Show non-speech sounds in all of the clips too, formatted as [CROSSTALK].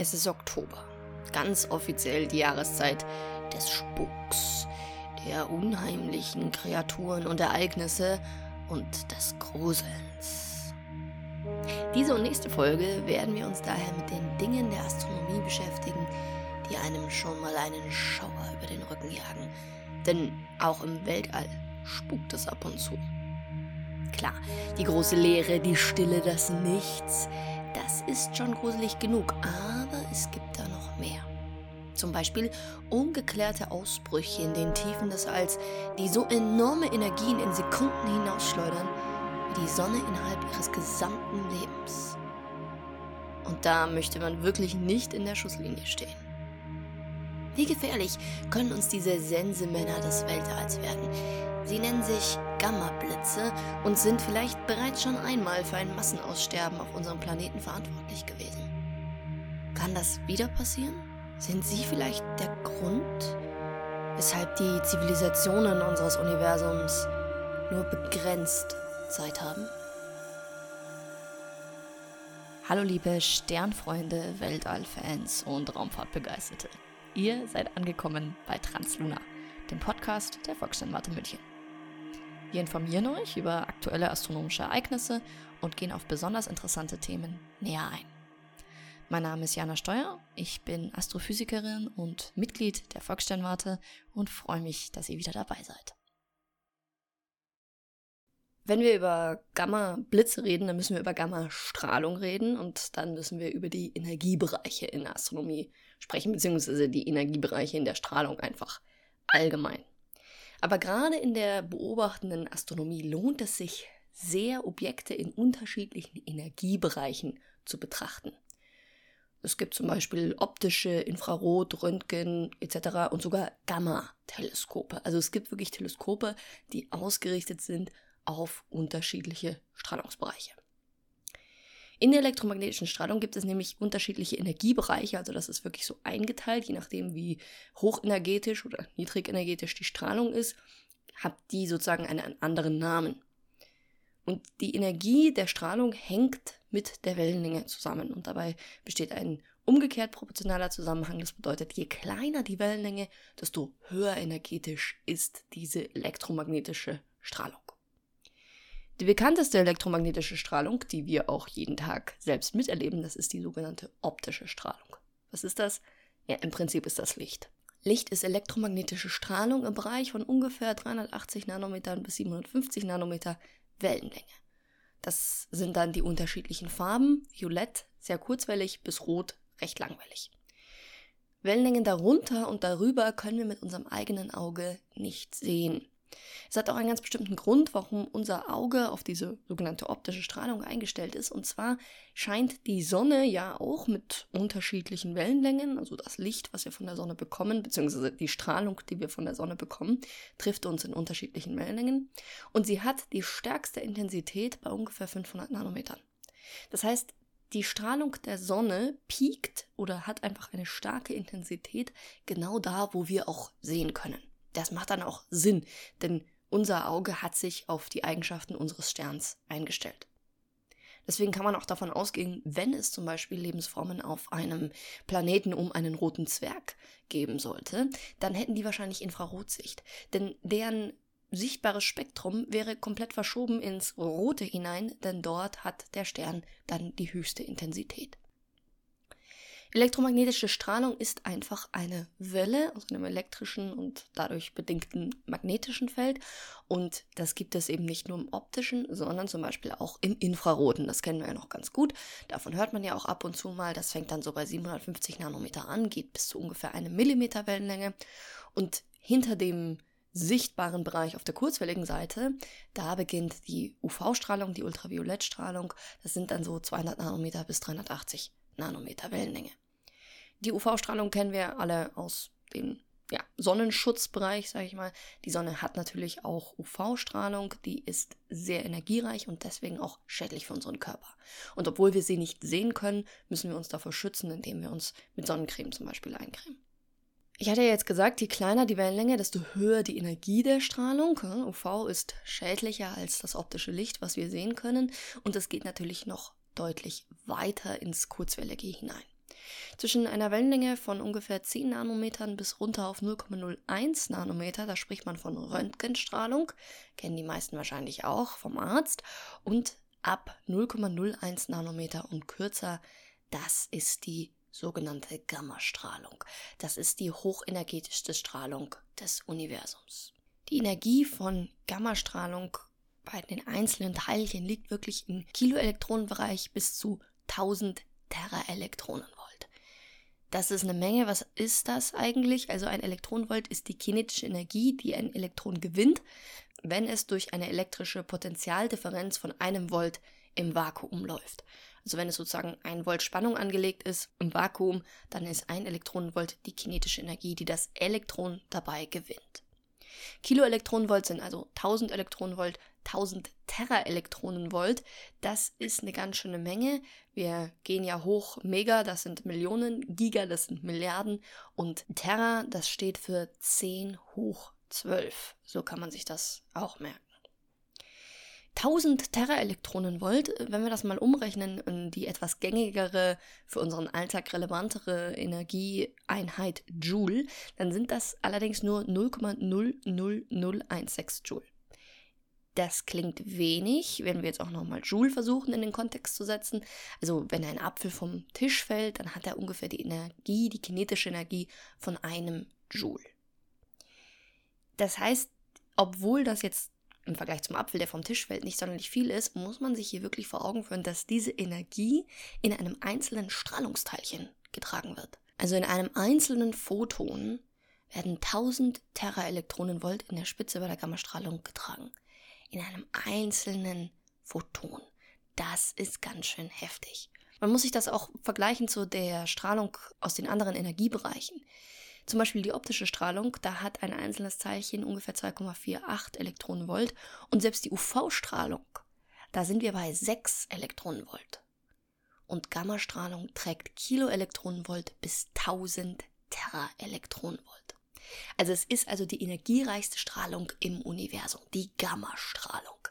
Es ist Oktober, ganz offiziell die Jahreszeit des Spuks, der unheimlichen Kreaturen und Ereignisse und des Gruselns. Diese und nächste Folge werden wir uns daher mit den Dingen der Astronomie beschäftigen, die einem schon mal einen Schauer über den Rücken jagen. Denn auch im Weltall spukt es ab und zu. Klar, die große Leere, die Stille, das Nichts, das ist schon gruselig genug, aber es gibt da noch mehr. Zum Beispiel ungeklärte Ausbrüche in den Tiefen des Alls, die so enorme Energien in Sekunden hinausschleudern, wie die Sonne innerhalb ihres gesamten Lebens. Und da möchte man wirklich nicht in der Schusslinie stehen. Wie gefährlich können uns diese Sensemänner des Weltalls werden? Sie nennen sich Gamma-Blitze und sind vielleicht bereits schon einmal für ein Massenaussterben auf unserem Planeten verantwortlich gewesen. Kann das wieder passieren? Sind sie vielleicht der Grund, weshalb die Zivilisationen unseres Universums nur begrenzt Zeit haben? Hallo liebe Sternfreunde, Weltallfans und Raumfahrtbegeisterte. Ihr seid angekommen bei Transluna, dem Podcast der Volkssternwarte München. Wir informieren euch über aktuelle astronomische Ereignisse und gehen auf besonders interessante Themen näher ein. Mein Name ist Jana Steuer, ich bin Astrophysikerin und Mitglied der Volkssternwarte und freue mich, dass ihr wieder dabei seid. Wenn wir über Gamma-Blitze reden, dann müssen wir über Gamma-Strahlung reden und dann müssen wir über die Energiebereiche in der Astronomie sprechen, beziehungsweise die Energiebereiche in der Strahlung einfach allgemein. Aber gerade in der beobachtenden Astronomie lohnt es sich sehr, Objekte in unterschiedlichen Energiebereichen zu betrachten. Es gibt zum Beispiel optische, Infrarot, Röntgen etc. und sogar Gamma-Teleskope. Also es gibt wirklich Teleskope, die ausgerichtet sind auf unterschiedliche Strahlungsbereiche. In der elektromagnetischen Strahlung gibt es nämlich unterschiedliche Energiebereiche, also das ist wirklich so eingeteilt, je nachdem wie hochenergetisch oder niedrigenergetisch die Strahlung ist, hat die sozusagen einen anderen Namen. Und die Energie der Strahlung hängt mit der Wellenlänge zusammen und dabei besteht ein umgekehrt proportionaler Zusammenhang. Das bedeutet, je kleiner die Wellenlänge, desto höher energetisch ist diese elektromagnetische Strahlung. Die bekannteste elektromagnetische Strahlung, die wir auch jeden Tag selbst miterleben, das ist die sogenannte optische Strahlung. Was ist das? Ja, im Prinzip ist das Licht. Licht ist elektromagnetische Strahlung im Bereich von ungefähr 380 Nanometern bis 750 Nanometer Wellenlänge. Das sind dann die unterschiedlichen Farben, violett, sehr kurzwellig bis rot, recht langwellig. Wellenlängen darunter und darüber können wir mit unserem eigenen Auge nicht sehen. Es hat auch einen ganz bestimmten Grund, warum unser Auge auf diese sogenannte optische Strahlung eingestellt ist. Und zwar scheint die Sonne ja auch mit unterschiedlichen Wellenlängen, also das Licht, was wir von der Sonne bekommen, beziehungsweise die Strahlung, die wir von der Sonne bekommen, trifft uns in unterschiedlichen Wellenlängen. Und sie hat die stärkste Intensität bei ungefähr 500 Nanometern. Das heißt, die Strahlung der Sonne piekt oder hat einfach eine starke Intensität genau da, wo wir auch sehen können das macht dann auch Sinn, denn unser Auge hat sich auf die Eigenschaften unseres Sterns eingestellt. Deswegen kann man auch davon ausgehen, wenn es zum Beispiel Lebensformen auf einem Planeten um einen roten Zwerg geben sollte, dann hätten die wahrscheinlich Infrarotsicht. Denn deren sichtbares Spektrum wäre komplett verschoben ins Rote hinein, denn dort hat der Stern dann die höchste Intensität. Elektromagnetische Strahlung ist einfach eine Welle aus einem elektrischen und dadurch bedingten magnetischen Feld. Und das gibt es eben nicht nur im optischen, sondern zum Beispiel auch im Infraroten. Das kennen wir ja noch ganz gut. Davon hört man ja auch ab und zu mal. Das fängt dann so bei 750 Nanometer an, geht bis zu ungefähr einem Millimeter Wellenlänge. Und hinter dem sichtbaren Bereich auf der kurzwelligen Seite, da beginnt die UV-Strahlung, die Ultraviolettstrahlung. Das sind dann so 200 Nanometer bis 380 Nanometer Wellenlänge. Die UV-Strahlung kennen wir alle aus dem ja, Sonnenschutzbereich, sage ich mal. Die Sonne hat natürlich auch UV-Strahlung, die ist sehr energiereich und deswegen auch schädlich für unseren Körper. Und obwohl wir sie nicht sehen können, müssen wir uns davor schützen, indem wir uns mit Sonnencreme zum Beispiel eincremen. Ich hatte ja jetzt gesagt, je kleiner die Wellenlänge, desto höher die Energie der Strahlung. UV ist schädlicher als das optische Licht, was wir sehen können. Und es geht natürlich noch deutlich weiter ins Kurzwellige hinein. Zwischen einer Wellenlänge von ungefähr 10 Nanometern bis runter auf 0,01 Nanometer, da spricht man von Röntgenstrahlung, kennen die meisten wahrscheinlich auch vom Arzt, und ab 0,01 Nanometer und kürzer, das ist die sogenannte Gammastrahlung. Das ist die hochenergetischste Strahlung des Universums. Die Energie von Gammastrahlung bei den einzelnen Teilchen liegt wirklich im Kiloelektronenbereich bis zu 1000 Teraelektronenvolt. Das ist eine Menge. Was ist das eigentlich? Also ein Elektronenvolt ist die kinetische Energie, die ein Elektron gewinnt, wenn es durch eine elektrische Potentialdifferenz von einem Volt im Vakuum läuft. Also wenn es sozusagen ein Volt Spannung angelegt ist im Vakuum, dann ist ein Elektronenvolt die kinetische Energie, die das Elektron dabei gewinnt. Kiloelektronenvolt sind also 1000 Elektronenvolt, 1000 Teraelektronenvolt. Das ist eine ganz schöne Menge. Wir gehen ja hoch. Mega, das sind Millionen. Giga, das sind Milliarden. Und Terra, das steht für 10 hoch 12. So kann man sich das auch merken. 1000 Teraelektronenvolt, wenn wir das mal umrechnen in die etwas gängigere, für unseren Alltag relevantere Energieeinheit Joule, dann sind das allerdings nur 0,00016 Joule. Das klingt wenig, wenn wir jetzt auch nochmal Joule versuchen in den Kontext zu setzen. Also wenn ein Apfel vom Tisch fällt, dann hat er ungefähr die Energie, die kinetische Energie von einem Joule. Das heißt, obwohl das jetzt im Vergleich zum Apfel, der vom Tisch fällt, nicht sonderlich viel ist, muss man sich hier wirklich vor Augen führen, dass diese Energie in einem einzelnen Strahlungsteilchen getragen wird. Also in einem einzelnen Photon werden 1000 Teraelektronenvolt in der Spitze bei der Gammastrahlung getragen in einem einzelnen Photon. Das ist ganz schön heftig. Man muss sich das auch vergleichen zu der Strahlung aus den anderen Energiebereichen. Zum Beispiel die optische Strahlung, da hat ein einzelnes Teilchen ungefähr 2,48 Elektronenvolt und selbst die UV-Strahlung, da sind wir bei 6 Elektronenvolt. Und Gammastrahlung trägt Kiloelektronenvolt bis 1000 Teraelektronenvolt. Also es ist also die energiereichste Strahlung im Universum, die Gammastrahlung.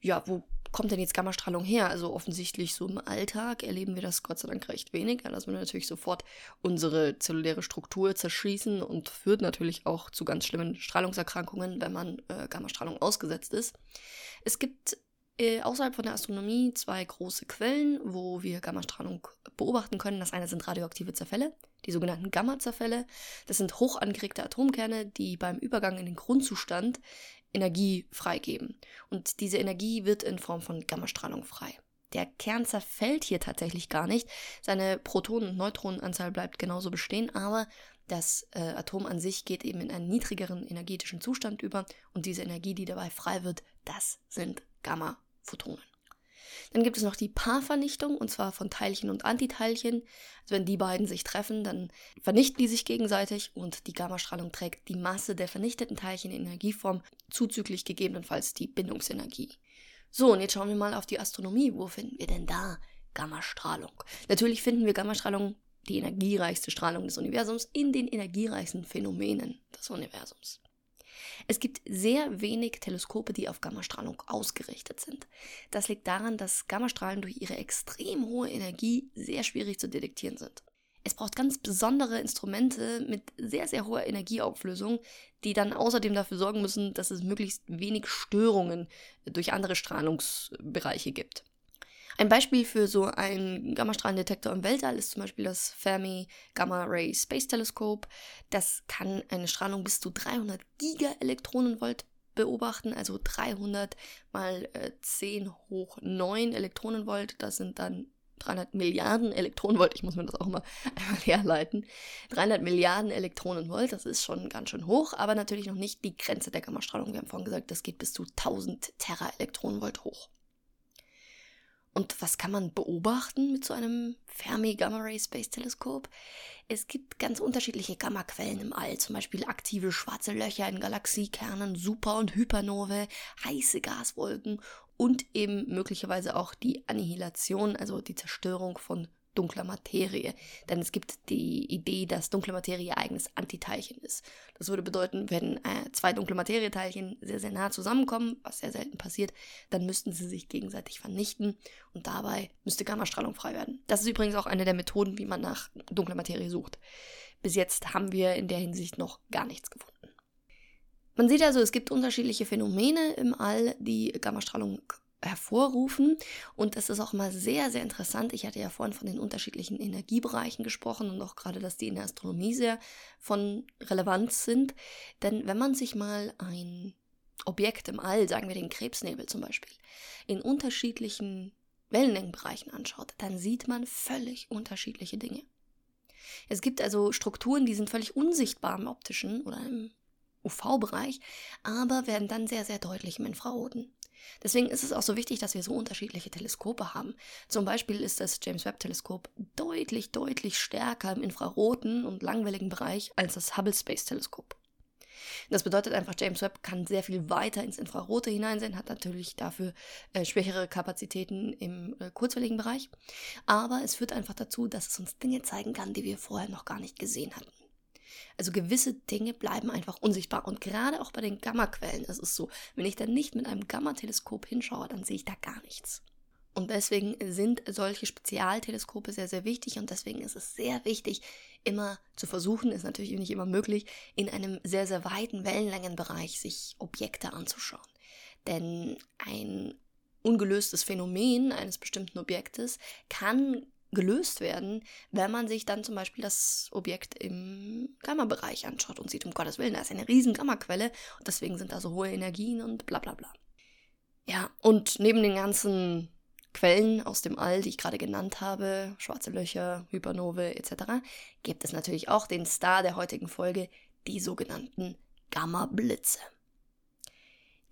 Ja, wo kommt denn jetzt Gammastrahlung her? Also offensichtlich so im Alltag erleben wir das Gott sei Dank recht wenig. Dass wir natürlich sofort unsere zelluläre Struktur zerschießen und führt natürlich auch zu ganz schlimmen Strahlungserkrankungen, wenn man äh, Gammastrahlung ausgesetzt ist. Es gibt äh, außerhalb von der Astronomie zwei große Quellen, wo wir Gammastrahlung beobachten können. Das eine sind radioaktive Zerfälle, die sogenannten Gamma-Zerfälle. Das sind hoch angeregte Atomkerne, die beim Übergang in den Grundzustand Energie freigeben. Und diese Energie wird in Form von Gammastrahlung frei. Der Kern zerfällt hier tatsächlich gar nicht. Seine Protonen- und Neutronenanzahl bleibt genauso bestehen, aber das äh, Atom an sich geht eben in einen niedrigeren energetischen Zustand über und diese Energie, die dabei frei wird, das sind Gamma-Photonen. Dann gibt es noch die Paarvernichtung, und zwar von Teilchen und Antiteilchen. Also wenn die beiden sich treffen, dann vernichten die sich gegenseitig und die Gammastrahlung trägt die Masse der vernichteten Teilchen in Energieform, zuzüglich gegebenenfalls die Bindungsenergie. So, und jetzt schauen wir mal auf die Astronomie. Wo finden wir denn da Gammastrahlung? Natürlich finden wir Gammastrahlung, die energiereichste Strahlung des Universums, in den energiereichsten Phänomenen des Universums. Es gibt sehr wenig Teleskope, die auf Gammastrahlung ausgerichtet sind. Das liegt daran, dass Gammastrahlen durch ihre extrem hohe Energie sehr schwierig zu detektieren sind. Es braucht ganz besondere Instrumente mit sehr, sehr hoher Energieauflösung, die dann außerdem dafür sorgen müssen, dass es möglichst wenig Störungen durch andere Strahlungsbereiche gibt. Ein Beispiel für so einen Gammastrahlendetektor im Weltall ist zum Beispiel das Fermi Gamma Ray Space Telescope. Das kann eine Strahlung bis zu 300 Gigaelektronenvolt beobachten, also 300 mal äh, 10 hoch 9 Elektronenvolt. Das sind dann 300 Milliarden Elektronenvolt, ich muss mir das auch mal [LAUGHS] einmal herleiten. 300 Milliarden Elektronenvolt, das ist schon ganz schön hoch, aber natürlich noch nicht die Grenze der Gammastrahlung. Wir haben vorhin gesagt, das geht bis zu 1000 Teraelektronenvolt hoch. Und was kann man beobachten mit so einem Fermi Gamma Ray Space Teleskop? Es gibt ganz unterschiedliche Gammaquellen im All, zum Beispiel aktive schwarze Löcher in Galaxiekernen, Super- und Hypernovae, heiße Gaswolken und eben möglicherweise auch die Annihilation, also die Zerstörung von dunkler Materie. Denn es gibt die Idee, dass dunkle Materie ihr eigenes Antiteilchen ist. Das würde bedeuten, wenn äh, zwei dunkle Materieteilchen sehr, sehr nah zusammenkommen, was sehr selten passiert, dann müssten sie sich gegenseitig vernichten und dabei müsste Gammastrahlung frei werden. Das ist übrigens auch eine der Methoden, wie man nach dunkler Materie sucht. Bis jetzt haben wir in der Hinsicht noch gar nichts gefunden. Man sieht also, es gibt unterschiedliche Phänomene im All, die Gammastrahlung hervorrufen. Und es ist auch mal sehr, sehr interessant. Ich hatte ja vorhin von den unterschiedlichen Energiebereichen gesprochen und auch gerade, dass die in der Astronomie sehr von Relevanz sind. Denn wenn man sich mal ein Objekt im All, sagen wir den Krebsnebel zum Beispiel, in unterschiedlichen Wellenlängenbereichen anschaut, dann sieht man völlig unterschiedliche Dinge. Es gibt also Strukturen, die sind völlig unsichtbar im optischen oder im UV-Bereich, aber werden dann sehr, sehr deutlich im Infraroten. Deswegen ist es auch so wichtig, dass wir so unterschiedliche Teleskope haben. Zum Beispiel ist das James Webb Teleskop deutlich, deutlich stärker im infraroten und langwelligen Bereich als das Hubble Space Teleskop. Das bedeutet einfach, James Webb kann sehr viel weiter ins Infrarote hineinsehen, hat natürlich dafür äh, schwächere Kapazitäten im äh, kurzwelligen Bereich. Aber es führt einfach dazu, dass es uns Dinge zeigen kann, die wir vorher noch gar nicht gesehen hatten. Also gewisse Dinge bleiben einfach unsichtbar. Und gerade auch bei den Gammaquellen ist es so, wenn ich dann nicht mit einem Gamma-Teleskop hinschaue, dann sehe ich da gar nichts. Und deswegen sind solche Spezialteleskope sehr, sehr wichtig und deswegen ist es sehr wichtig, immer zu versuchen, ist natürlich nicht immer möglich, in einem sehr, sehr weiten Wellenlängenbereich sich Objekte anzuschauen. Denn ein ungelöstes Phänomen eines bestimmten Objektes kann gelöst werden, wenn man sich dann zum Beispiel das Objekt im Gamma-Bereich anschaut und sieht, um Gottes Willen, da ist eine riesen Gamma-Quelle und deswegen sind da so hohe Energien und bla bla bla. Ja, und neben den ganzen Quellen aus dem All, die ich gerade genannt habe, schwarze Löcher, Hypernove etc., gibt es natürlich auch den Star der heutigen Folge, die sogenannten Gamma-Blitze.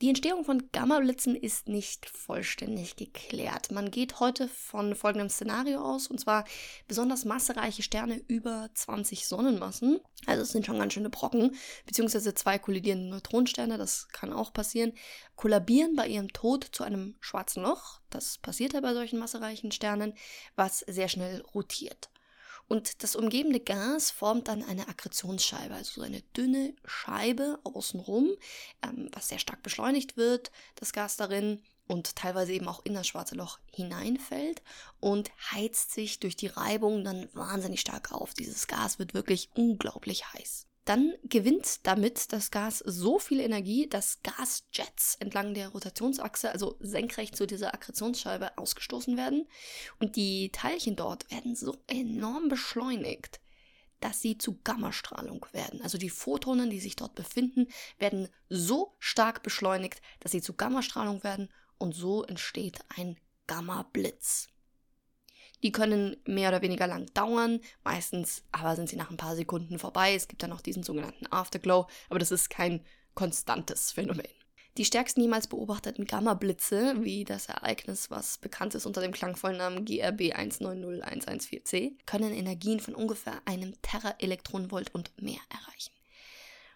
Die Entstehung von Gamma-Blitzen ist nicht vollständig geklärt. Man geht heute von folgendem Szenario aus, und zwar besonders massereiche Sterne über 20 Sonnenmassen, also es sind schon ganz schöne Brocken, beziehungsweise zwei kollidierende Neutronensterne, das kann auch passieren, kollabieren bei ihrem Tod zu einem schwarzen Loch, das passiert ja bei solchen massereichen Sternen, was sehr schnell rotiert. Und das umgebende Gas formt dann eine Akkretionsscheibe, also so eine dünne Scheibe außenrum, ähm, was sehr stark beschleunigt wird, das Gas darin und teilweise eben auch in das schwarze Loch hineinfällt und heizt sich durch die Reibung dann wahnsinnig stark auf. Dieses Gas wird wirklich unglaublich heiß. Dann gewinnt damit das Gas so viel Energie, dass Gasjets entlang der Rotationsachse, also senkrecht zu dieser Akkretionsscheibe, ausgestoßen werden. Und die Teilchen dort werden so enorm beschleunigt, dass sie zu Gammastrahlung werden. Also die Photonen, die sich dort befinden, werden so stark beschleunigt, dass sie zu Gammastrahlung werden und so entsteht ein Gamma-Blitz. Die können mehr oder weniger lang dauern, meistens aber sind sie nach ein paar Sekunden vorbei. Es gibt dann noch diesen sogenannten Afterglow, aber das ist kein konstantes Phänomen. Die stärksten jemals beobachteten Gamma-Blitze, wie das Ereignis, was bekannt ist unter dem klangvollen Namen GRB 190114c, können Energien von ungefähr einem Teraelektronenvolt und mehr erreichen.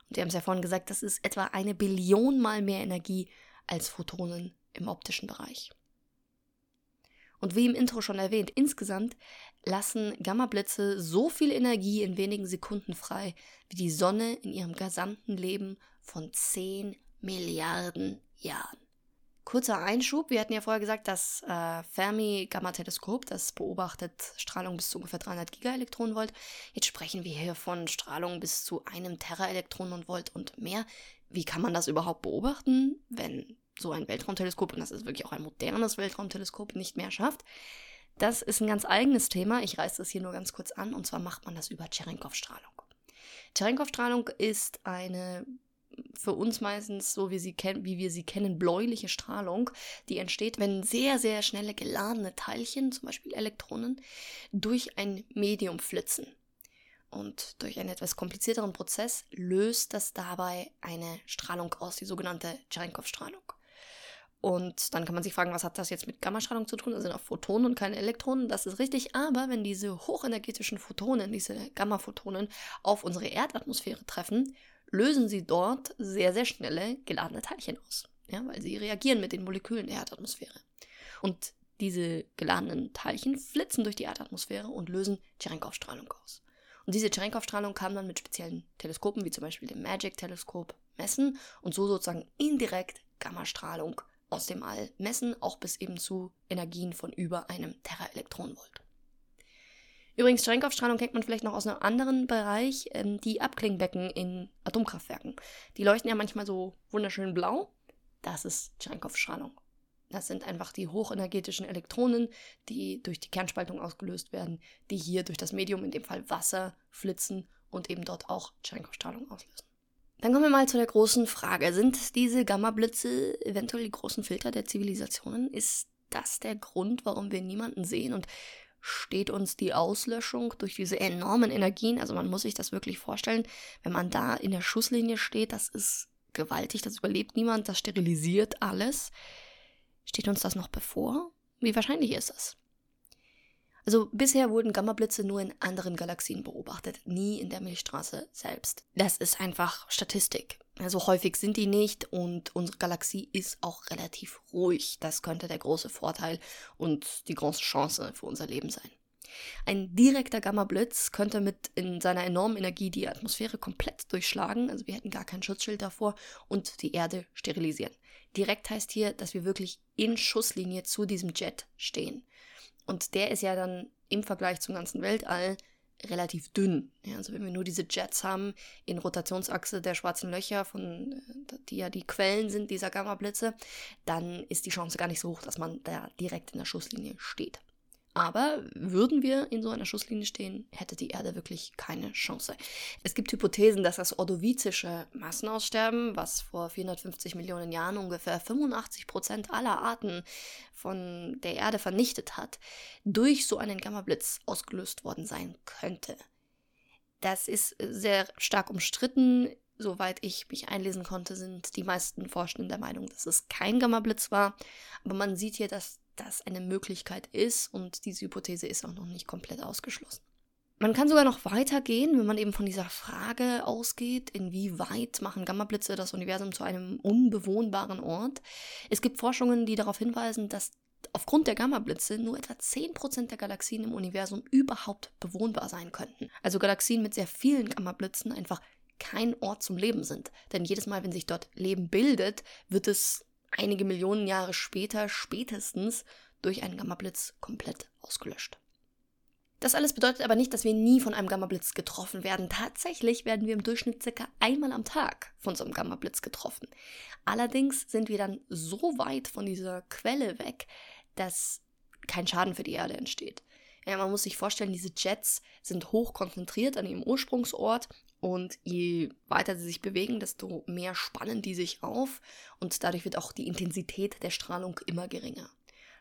Und wir haben es ja vorhin gesagt, das ist etwa eine Billion mal mehr Energie als Photonen im optischen Bereich. Und wie im Intro schon erwähnt, insgesamt lassen Gammablitze so viel Energie in wenigen Sekunden frei, wie die Sonne in ihrem gesamten Leben von 10 Milliarden Jahren. Kurzer Einschub, wir hatten ja vorher gesagt, das äh, Fermi-Gamma-Teleskop, das beobachtet Strahlung bis zu ungefähr 300 Gigaelektronenvolt. Jetzt sprechen wir hier von Strahlung bis zu einem Teraelektronenvolt und mehr. Wie kann man das überhaupt beobachten, wenn so ein Weltraumteleskop, und das ist wirklich auch ein modernes Weltraumteleskop, nicht mehr schafft. Das ist ein ganz eigenes Thema. Ich reiße das hier nur ganz kurz an. Und zwar macht man das über Cherenkov-Strahlung. Cherenkov-Strahlung ist eine für uns meistens, so wie, sie kennen, wie wir sie kennen, bläuliche Strahlung, die entsteht, wenn sehr, sehr schnelle geladene Teilchen, zum Beispiel Elektronen, durch ein Medium flitzen. Und durch einen etwas komplizierteren Prozess löst das dabei eine Strahlung aus, die sogenannte Cherenkov-Strahlung. Und dann kann man sich fragen, was hat das jetzt mit Gammastrahlung zu tun? Das sind auch Photonen und keine Elektronen. Das ist richtig. Aber wenn diese hochenergetischen Photonen, diese Gammaphotonen auf unsere Erdatmosphäre treffen, lösen sie dort sehr, sehr schnelle geladene Teilchen aus. Ja, weil sie reagieren mit den Molekülen der Erdatmosphäre. Und diese geladenen Teilchen flitzen durch die Erdatmosphäre und lösen Cherenkov-Strahlung aus. Und diese Cherenkov-Strahlung kann man mit speziellen Teleskopen, wie zum Beispiel dem Magic-Teleskop, messen und so sozusagen indirekt Gammastrahlung aus dem All messen, auch bis eben zu Energien von über einem Teraelektronenvolt. Übrigens, Cherenkov-Strahlung kennt man vielleicht noch aus einem anderen Bereich, ähm, die Abklingbecken in Atomkraftwerken. Die leuchten ja manchmal so wunderschön blau. Das ist Cherenkov-Strahlung. Das sind einfach die hochenergetischen Elektronen, die durch die Kernspaltung ausgelöst werden, die hier durch das Medium, in dem Fall Wasser, flitzen und eben dort auch Cherenkov-Strahlung auslösen. Dann kommen wir mal zu der großen Frage. Sind diese Gamma-Blitze eventuell die großen Filter der Zivilisationen? Ist das der Grund, warum wir niemanden sehen? Und steht uns die Auslöschung durch diese enormen Energien, also man muss sich das wirklich vorstellen, wenn man da in der Schusslinie steht, das ist gewaltig, das überlebt niemand, das sterilisiert alles. Steht uns das noch bevor? Wie wahrscheinlich ist das? Also bisher wurden Gammablitze nur in anderen Galaxien beobachtet, nie in der Milchstraße selbst. Das ist einfach Statistik. Also häufig sind die nicht und unsere Galaxie ist auch relativ ruhig. Das könnte der große Vorteil und die große Chance für unser Leben sein. Ein direkter Gammablitz könnte mit in seiner enormen Energie die Atmosphäre komplett durchschlagen, also wir hätten gar kein Schutzschild davor und die Erde sterilisieren. Direkt heißt hier, dass wir wirklich in Schusslinie zu diesem Jet stehen. Und der ist ja dann im Vergleich zum ganzen Weltall relativ dünn. Ja, also wenn wir nur diese Jets haben in Rotationsachse der schwarzen Löcher, von, äh, die ja die Quellen sind dieser Gammablitze, dann ist die Chance gar nicht so hoch, dass man da direkt in der Schusslinie steht. Aber würden wir in so einer Schusslinie stehen, hätte die Erde wirklich keine Chance. Es gibt Hypothesen, dass das ordovizische Massenaussterben, was vor 450 Millionen Jahren ungefähr 85 Prozent aller Arten von der Erde vernichtet hat, durch so einen Gammablitz ausgelöst worden sein könnte. Das ist sehr stark umstritten. Soweit ich mich einlesen konnte, sind die meisten Forschenden der Meinung, dass es kein Gammablitz war. Aber man sieht hier, dass das eine Möglichkeit ist und diese Hypothese ist auch noch nicht komplett ausgeschlossen. Man kann sogar noch weitergehen, wenn man eben von dieser Frage ausgeht, inwieweit machen Gammablitze das Universum zu einem unbewohnbaren Ort. Es gibt Forschungen, die darauf hinweisen, dass aufgrund der Gammablitze nur etwa 10% der Galaxien im Universum überhaupt bewohnbar sein könnten. Also Galaxien mit sehr vielen Gammablitzen einfach kein Ort zum Leben sind. Denn jedes Mal, wenn sich dort Leben bildet, wird es einige Millionen Jahre später spätestens durch einen Gammablitz komplett ausgelöscht. Das alles bedeutet aber nicht, dass wir nie von einem Gammablitz getroffen werden. Tatsächlich werden wir im Durchschnitt circa einmal am Tag von so einem Gammablitz getroffen. Allerdings sind wir dann so weit von dieser Quelle weg, dass kein Schaden für die Erde entsteht. Ja, man muss sich vorstellen, diese Jets sind hoch konzentriert an ihrem Ursprungsort und je weiter sie sich bewegen, desto mehr spannen die sich auf und dadurch wird auch die Intensität der Strahlung immer geringer.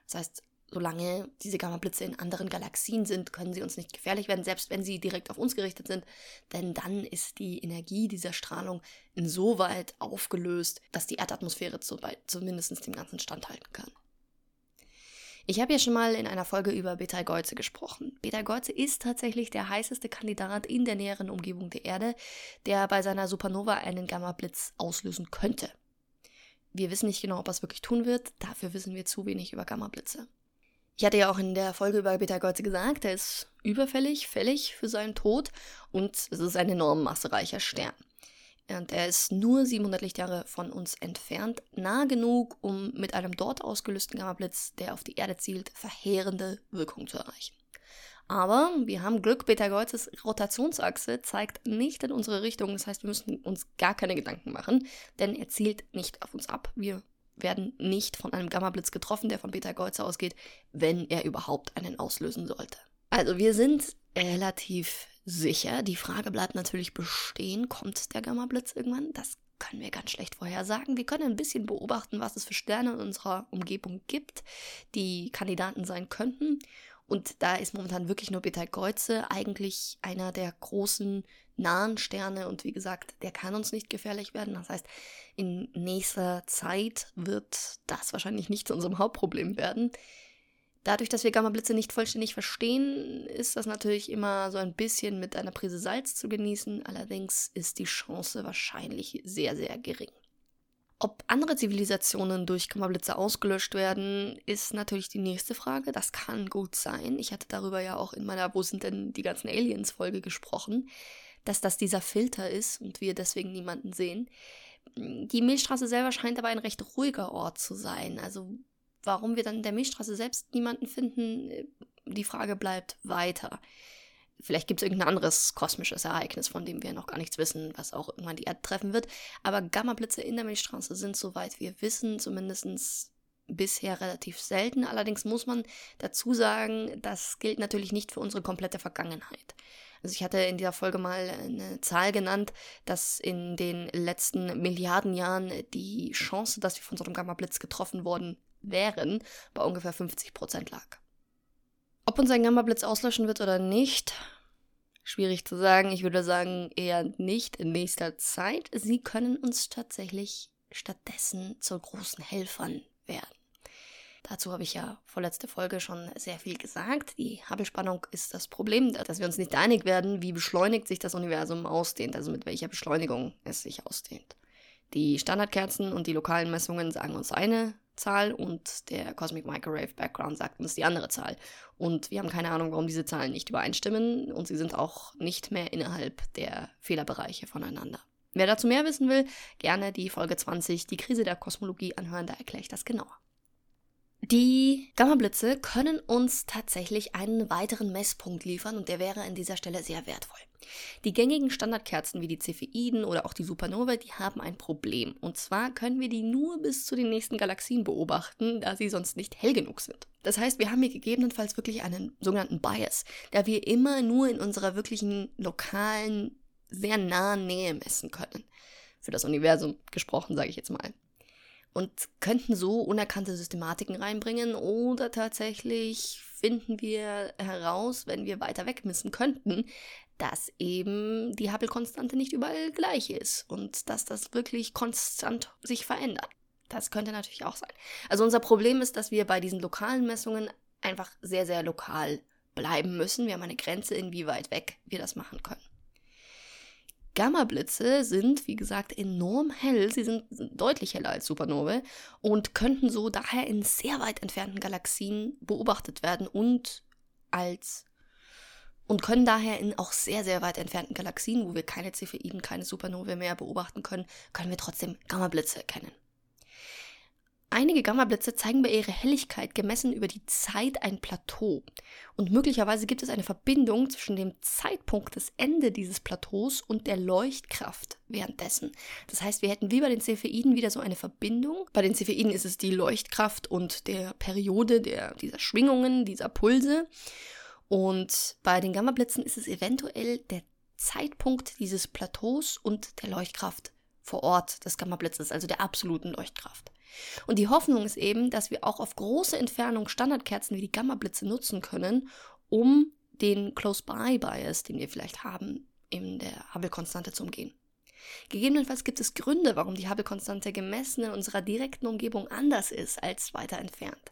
Das heißt, solange diese Gammablitze in anderen Galaxien sind, können sie uns nicht gefährlich werden, selbst wenn sie direkt auf uns gerichtet sind, denn dann ist die Energie dieser Strahlung insoweit aufgelöst, dass die Erdatmosphäre zumindest dem Ganzen standhalten kann. Ich habe ja schon mal in einer Folge über Betelgeuse gesprochen. Betelgeuse ist tatsächlich der heißeste Kandidat in der näheren Umgebung der Erde, der bei seiner Supernova einen Gammablitz auslösen könnte. Wir wissen nicht genau, ob er es wirklich tun wird, dafür wissen wir zu wenig über Gammablitze. Ich hatte ja auch in der Folge über Betelgeuse gesagt, er ist überfällig, fällig für seinen Tod und es ist ein enorm massereicher Stern. Und er ist nur 700 Lichtjahre von uns entfernt, nah genug, um mit einem dort ausgelösten Gammablitz, der auf die Erde zielt, verheerende Wirkung zu erreichen. Aber wir haben Glück, Betelgeuzes Rotationsachse zeigt nicht in unsere Richtung. Das heißt, wir müssen uns gar keine Gedanken machen, denn er zielt nicht auf uns ab. Wir werden nicht von einem Gammablitz getroffen, der von Betelgeuse ausgeht, wenn er überhaupt einen auslösen sollte. Also wir sind relativ sicher. Die Frage bleibt natürlich bestehen, kommt der Gammablitz irgendwann? Das können wir ganz schlecht vorhersagen. Wir können ein bisschen beobachten, was es für Sterne in unserer Umgebung gibt, die Kandidaten sein könnten. Und da ist momentan wirklich nur Betelgeuse eigentlich einer der großen nahen Sterne. Und wie gesagt, der kann uns nicht gefährlich werden. Das heißt, in nächster Zeit wird das wahrscheinlich nicht zu unserem Hauptproblem werden. Dadurch, dass wir Gammablitze nicht vollständig verstehen, ist das natürlich immer so ein bisschen mit einer Prise Salz zu genießen. Allerdings ist die Chance wahrscheinlich sehr, sehr gering. Ob andere Zivilisationen durch Gammablitze ausgelöscht werden, ist natürlich die nächste Frage. Das kann gut sein. Ich hatte darüber ja auch in meiner Wo sind denn die ganzen Aliens-Folge gesprochen, dass das dieser Filter ist und wir deswegen niemanden sehen. Die Milchstraße selber scheint aber ein recht ruhiger Ort zu sein. Also warum wir dann in der Milchstraße selbst niemanden finden, die Frage bleibt weiter. Vielleicht gibt es irgendein anderes kosmisches Ereignis, von dem wir noch gar nichts wissen, was auch irgendwann die Erde treffen wird. Aber Gammablitze in der Milchstraße sind, soweit wir wissen, zumindest bisher relativ selten. Allerdings muss man dazu sagen, das gilt natürlich nicht für unsere komplette Vergangenheit. Also ich hatte in dieser Folge mal eine Zahl genannt, dass in den letzten Milliarden Jahren die Chance, dass wir von so einem Gammablitz getroffen worden wären, bei ungefähr 50 Prozent lag. Ob uns ein Gamma-Blitz auslöschen wird oder nicht, schwierig zu sagen. Ich würde sagen, eher nicht in nächster Zeit. Sie können uns tatsächlich stattdessen zu großen Helfern werden. Dazu habe ich ja vorletzte Folge schon sehr viel gesagt. Die Hubble-Spannung ist das Problem, dass wir uns nicht einig werden, wie beschleunigt sich das Universum ausdehnt, also mit welcher Beschleunigung es sich ausdehnt. Die Standardkerzen und die lokalen Messungen sagen uns eine Zahl und der Cosmic Microwave Background sagt uns die andere Zahl. Und wir haben keine Ahnung, warum diese Zahlen nicht übereinstimmen und sie sind auch nicht mehr innerhalb der Fehlerbereiche voneinander. Wer dazu mehr wissen will, gerne die Folge 20, die Krise der Kosmologie anhören, da erkläre ich das genauer. Die Gammablitze können uns tatsächlich einen weiteren Messpunkt liefern und der wäre an dieser Stelle sehr wertvoll. Die gängigen Standardkerzen wie die Cepheiden oder auch die Supernovae, die haben ein Problem. Und zwar können wir die nur bis zu den nächsten Galaxien beobachten, da sie sonst nicht hell genug sind. Das heißt, wir haben hier gegebenenfalls wirklich einen sogenannten Bias, da wir immer nur in unserer wirklichen lokalen, sehr nahen Nähe messen können. Für das Universum gesprochen, sage ich jetzt mal und könnten so unerkannte Systematiken reinbringen oder tatsächlich finden wir heraus, wenn wir weiter wegmissen könnten, dass eben die Hubble-Konstante nicht überall gleich ist und dass das wirklich konstant sich verändert. Das könnte natürlich auch sein. Also unser Problem ist, dass wir bei diesen lokalen Messungen einfach sehr, sehr lokal bleiben müssen. Wir haben eine Grenze, inwieweit weg wir das machen können. Gamma-Blitze sind, wie gesagt, enorm hell. Sie sind deutlich heller als Supernovae und könnten so daher in sehr weit entfernten Galaxien beobachtet werden und als und können daher in auch sehr, sehr weit entfernten Galaxien, wo wir keine Cepheiden, keine Supernovae mehr beobachten können, können wir trotzdem Gamma-Blitze erkennen. Einige Gammablitze zeigen bei ihrer Helligkeit gemessen über die Zeit ein Plateau. Und möglicherweise gibt es eine Verbindung zwischen dem Zeitpunkt des Ende dieses Plateaus und der Leuchtkraft währenddessen. Das heißt, wir hätten wie bei den Cepheiden wieder so eine Verbindung. Bei den Cepheiden ist es die Leuchtkraft und der Periode der, dieser Schwingungen, dieser Pulse. Und bei den Gammablitzen ist es eventuell der Zeitpunkt dieses Plateaus und der Leuchtkraft vor Ort des Gammablitzes, also der absoluten Leuchtkraft. Und die Hoffnung ist eben, dass wir auch auf große Entfernung Standardkerzen wie die Gamma-Blitze nutzen können, um den Close-by-Bias, den wir vielleicht haben, in der Hubble-Konstante zu umgehen. Gegebenenfalls gibt es Gründe, warum die Hubble-Konstante gemessen in unserer direkten Umgebung anders ist als weiter entfernt.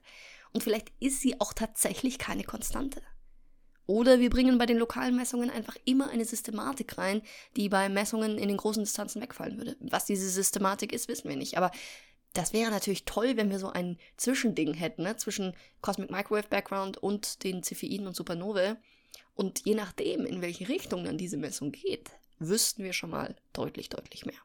Und vielleicht ist sie auch tatsächlich keine Konstante. Oder wir bringen bei den lokalen Messungen einfach immer eine Systematik rein, die bei Messungen in den großen Distanzen wegfallen würde. Was diese Systematik ist, wissen wir nicht. Aber das wäre natürlich toll, wenn wir so ein Zwischending hätten, ne? zwischen Cosmic Microwave Background und den Cepheiden und Supernovae. Und je nachdem, in welche Richtung dann diese Messung geht, wüssten wir schon mal deutlich, deutlich mehr.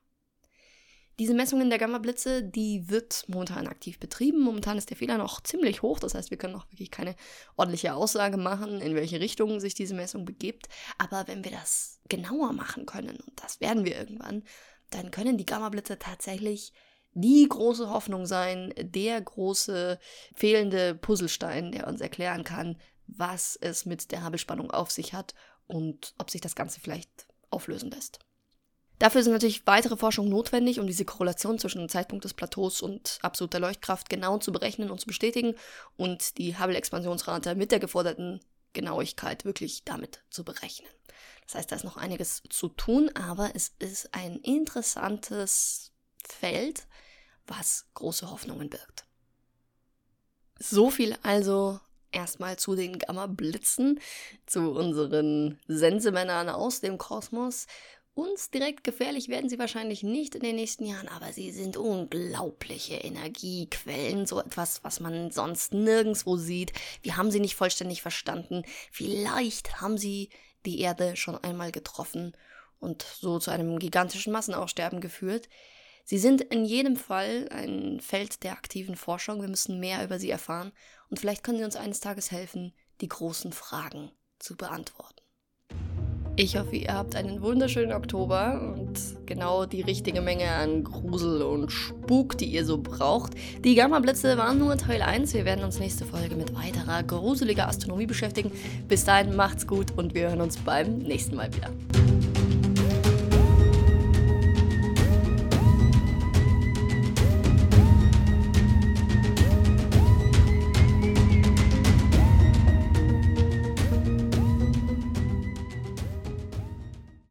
Diese Messungen der Gamma-Blitze, die wird momentan aktiv betrieben. Momentan ist der Fehler noch ziemlich hoch, das heißt, wir können noch wirklich keine ordentliche Aussage machen, in welche Richtung sich diese Messung begibt. Aber wenn wir das genauer machen können, und das werden wir irgendwann, dann können die Gamma-Blitze tatsächlich die große Hoffnung sein, der große fehlende Puzzlestein, der uns erklären kann, was es mit der Hubble-Spannung auf sich hat und ob sich das Ganze vielleicht auflösen lässt. Dafür sind natürlich weitere Forschung notwendig, um diese Korrelation zwischen dem Zeitpunkt des Plateaus und absoluter Leuchtkraft genau zu berechnen und zu bestätigen und die Hubble-Expansionsrate mit der geforderten Genauigkeit wirklich damit zu berechnen. Das heißt, da ist noch einiges zu tun, aber es ist ein interessantes Feld, was große Hoffnungen birgt. So viel also erstmal zu den Gamma-Blitzen, zu unseren Sensemännern aus dem Kosmos. Uns direkt gefährlich werden sie wahrscheinlich nicht in den nächsten Jahren, aber sie sind unglaubliche Energiequellen, so etwas, was man sonst nirgendwo sieht. Wir haben sie nicht vollständig verstanden. Vielleicht haben sie die Erde schon einmal getroffen und so zu einem gigantischen Massenaussterben geführt. Sie sind in jedem Fall ein Feld der aktiven Forschung. Wir müssen mehr über sie erfahren und vielleicht können sie uns eines Tages helfen, die großen Fragen zu beantworten. Ich hoffe, ihr habt einen wunderschönen Oktober und genau die richtige Menge an Grusel und Spuk, die ihr so braucht. Die Gamma-Blitze waren nur Teil 1. Wir werden uns nächste Folge mit weiterer gruseliger Astronomie beschäftigen. Bis dahin macht's gut und wir hören uns beim nächsten Mal wieder.